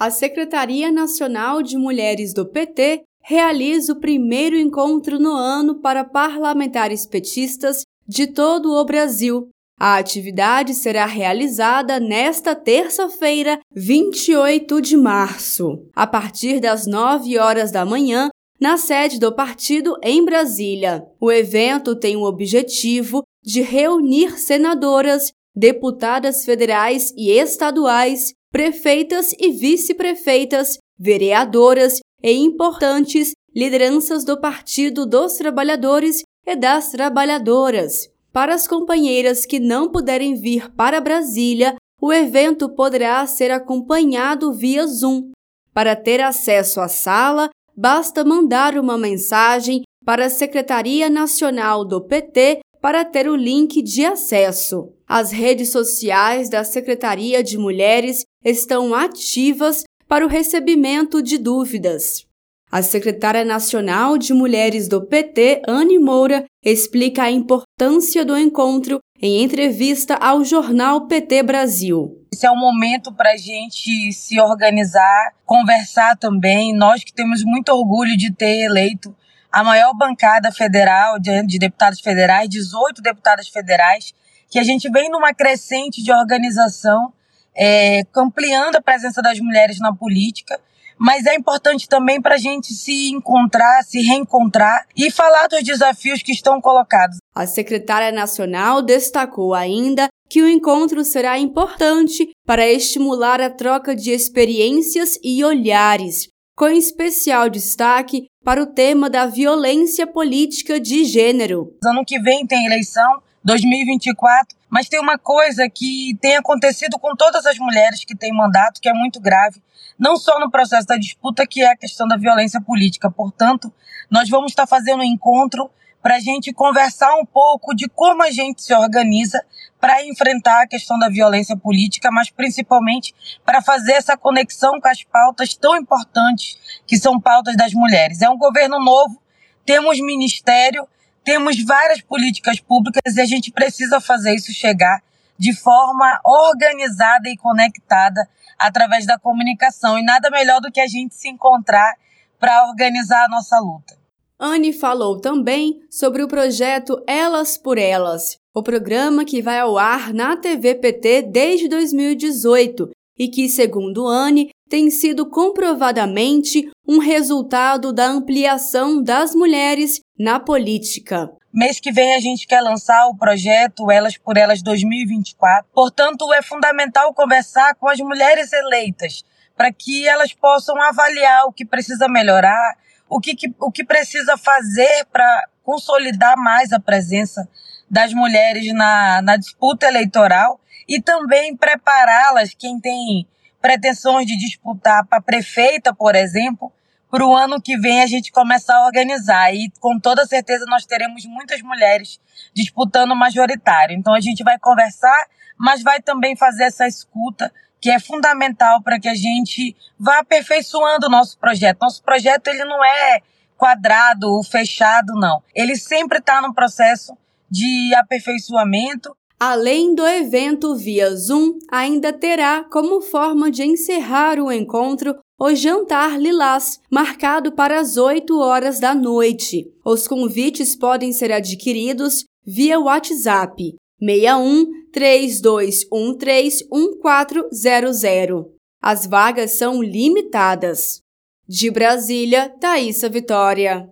a Secretaria Nacional de Mulheres do PT realiza o primeiro encontro no ano para parlamentares petistas de todo o Brasil. A atividade será realizada nesta terça-feira, 28 de março, a partir das 9 horas da manhã, na sede do partido em Brasília. O evento tem o objetivo de reunir senadoras, deputadas federais e estaduais, prefeitas e vice-prefeitas, vereadoras e importantes lideranças do Partido dos Trabalhadores e das Trabalhadoras. Para as companheiras que não puderem vir para Brasília, o evento poderá ser acompanhado via Zoom. Para ter acesso à sala, basta mandar uma mensagem para a Secretaria Nacional do PT para ter o link de acesso. As redes sociais da Secretaria de Mulheres estão ativas para o recebimento de dúvidas. A secretária nacional de Mulheres do PT, Anne Moura, explica a importância do encontro em entrevista ao jornal PT Brasil. Esse é um momento para a gente se organizar, conversar também. Nós que temos muito orgulho de ter eleito a maior bancada federal de, de deputados federais, 18 deputadas federais, que a gente vem numa crescente de organização, é, ampliando a presença das mulheres na política. Mas é importante também para a gente se encontrar, se reencontrar e falar dos desafios que estão colocados. A secretária nacional destacou ainda que o encontro será importante para estimular a troca de experiências e olhares, com especial destaque para o tema da violência política de gênero. Ano que vem tem eleição, 2024, mas tem uma coisa que tem acontecido com todas as mulheres que têm mandato, que é muito grave, não só no processo da disputa, que é a questão da violência política. Portanto, nós vamos estar fazendo um encontro para a gente conversar um pouco de como a gente se organiza para enfrentar a questão da violência política, mas principalmente para fazer essa conexão com as pautas tão importantes que são pautas das mulheres. É um governo novo, temos ministério, temos várias políticas públicas e a gente precisa fazer isso chegar de forma organizada e conectada através da comunicação. E nada melhor do que a gente se encontrar para organizar a nossa luta. Anne falou também sobre o projeto Elas por Elas, o programa que vai ao ar na TV PT desde 2018 e que, segundo Anne, tem sido comprovadamente um resultado da ampliação das mulheres na política. Mês que vem a gente quer lançar o projeto Elas por Elas 2024. Portanto, é fundamental conversar com as mulheres eleitas para que elas possam avaliar o que precisa melhorar, o que, que o que precisa fazer para consolidar mais a presença das mulheres na, na disputa eleitoral e também prepará-las, quem tem pretensões de disputar para prefeita, por exemplo, para o ano que vem a gente começar a organizar. E com toda certeza nós teremos muitas mulheres disputando majoritário. Então a gente vai conversar, mas vai também fazer essa escuta que é fundamental para que a gente vá aperfeiçoando o nosso projeto. Nosso projeto ele não é quadrado ou fechado, não. Ele sempre está no processo de aperfeiçoamento. Além do evento via Zoom, ainda terá como forma de encerrar o encontro o jantar lilás, marcado para as 8 horas da noite. Os convites podem ser adquiridos via WhatsApp 61 3213 1400. As vagas são limitadas. De Brasília, Thaisa Vitória.